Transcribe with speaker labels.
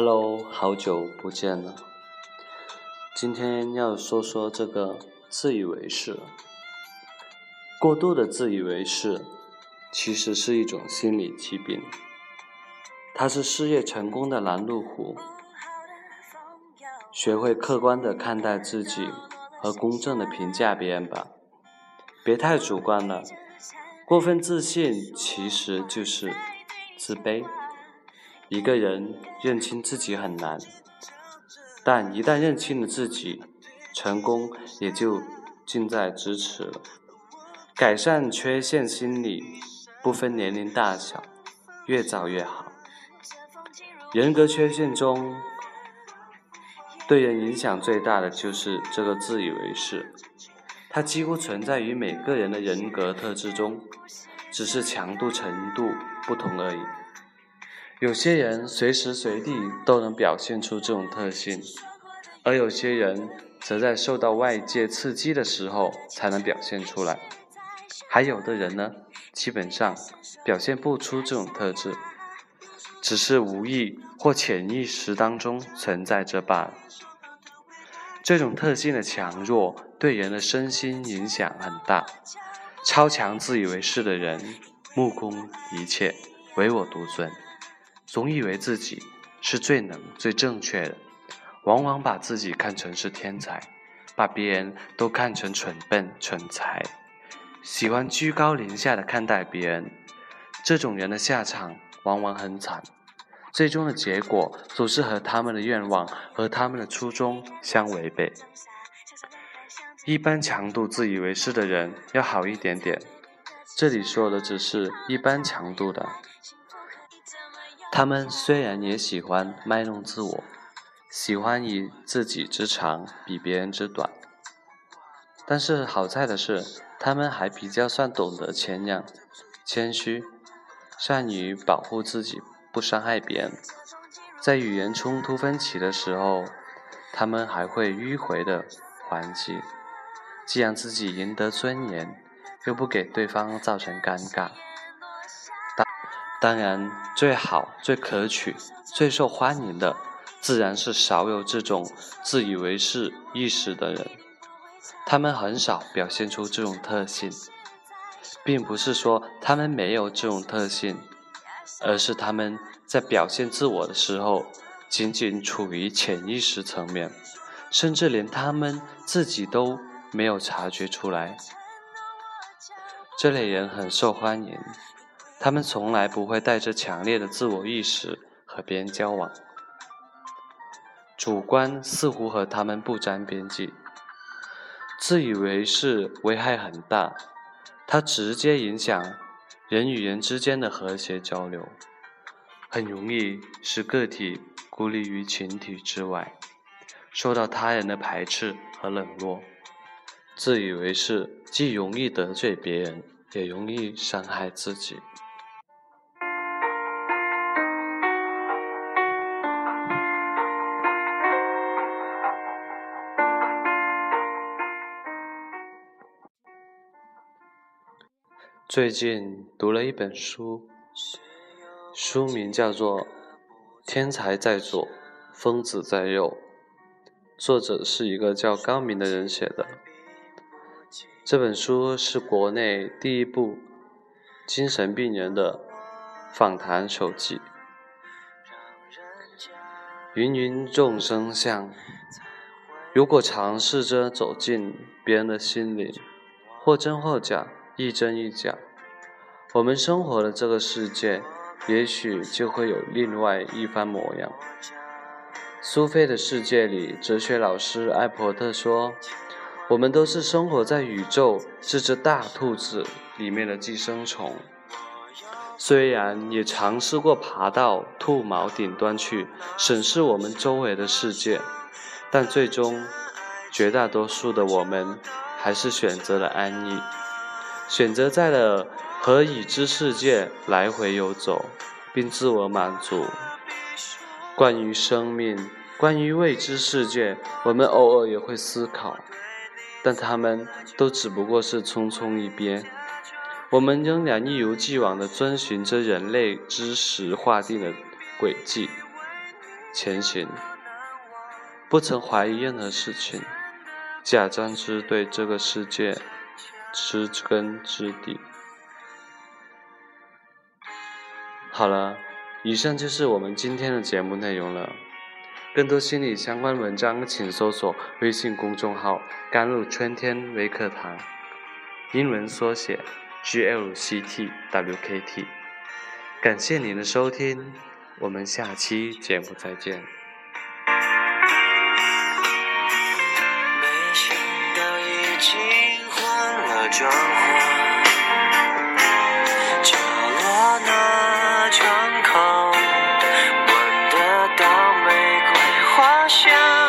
Speaker 1: Hello，好久不见了。今天要说说这个自以为是。过度的自以为是，其实是一种心理疾病。它是事业成功的拦路虎。学会客观的看待自己，和公正的评价别人吧，别太主观了。过分自信其实就是自卑。一个人认清自己很难，但一旦认清了自己，成功也就近在咫尺了。改善缺陷心理，不分年龄大小，越早越好。人格缺陷中，对人影响最大的就是这个自以为是，它几乎存在于每个人的人格特质中，只是强度程度不同而已。有些人随时随地都能表现出这种特性，而有些人则在受到外界刺激的时候才能表现出来。还有的人呢，基本上表现不出这种特质，只是无意或潜意识当中存在着罢了。这种特性的强弱对人的身心影响很大。超强自以为是的人，目空一切，唯我独尊。总以为自己是最能、最正确的，往往把自己看成是天才，把别人都看成蠢笨、蠢材，喜欢居高临下的看待别人。这种人的下场往往很惨，最终的结果总是和他们的愿望和他们的初衷相违背。一般强度自以为是的人要好一点点，这里说的只是一般强度的。他们虽然也喜欢卖弄自我，喜欢以自己之长比别人之短，但是好在的是，他们还比较算懂得谦让、谦虚，善于保护自己，不伤害别人。在语言冲突分歧的时候，他们还会迂回的还击，既让自己赢得尊严，又不给对方造成尴尬。当然，最好、最可取、最受欢迎的，自然是少有这种自以为是意识的人。他们很少表现出这种特性，并不是说他们没有这种特性，而是他们在表现自我的时候，仅仅处于潜意识层面，甚至连他们自己都没有察觉出来。这类人很受欢迎。他们从来不会带着强烈的自我意识和别人交往，主观似乎和他们不沾边际。自以为是危害很大，它直接影响人与人之间的和谐交流，很容易使个体孤立于群体之外，受到他人的排斥和冷落。自以为是既容易得罪别人，也容易伤害自己。最近读了一本书，书名叫做《天才在左，疯子在右》，作者是一个叫高明的人写的。这本书是国内第一部精神病人的访谈手记。芸芸众生相，如果尝试着走进别人的心灵，或真或假。一真一假，我们生活的这个世界，也许就会有另外一番模样。苏菲的世界里，哲学老师艾伯特说：“我们都是生活在宇宙这只大兔子里面的寄生虫，虽然也尝试过爬到兔毛顶端去审视我们周围的世界，但最终，绝大多数的我们还是选择了安逸，选择在了和已知世界来回游走，并自我满足。关于生命，关于未知世界，我们偶尔也会思考。但他们都只不过是匆匆一瞥，我们仍然一如既往地遵循着人类知识划定的轨迹前行，不曾怀疑任何事情，假装之对这个世界知根知底。好了，以上就是我们今天的节目内容了。更多心理相关文章，请搜索微信公众号“甘露春天微课堂”，英文缩写 GLCTWKT。感谢您的收听，我们下期节目再见。
Speaker 2: 换，角落那窗口闻得到玫瑰花香。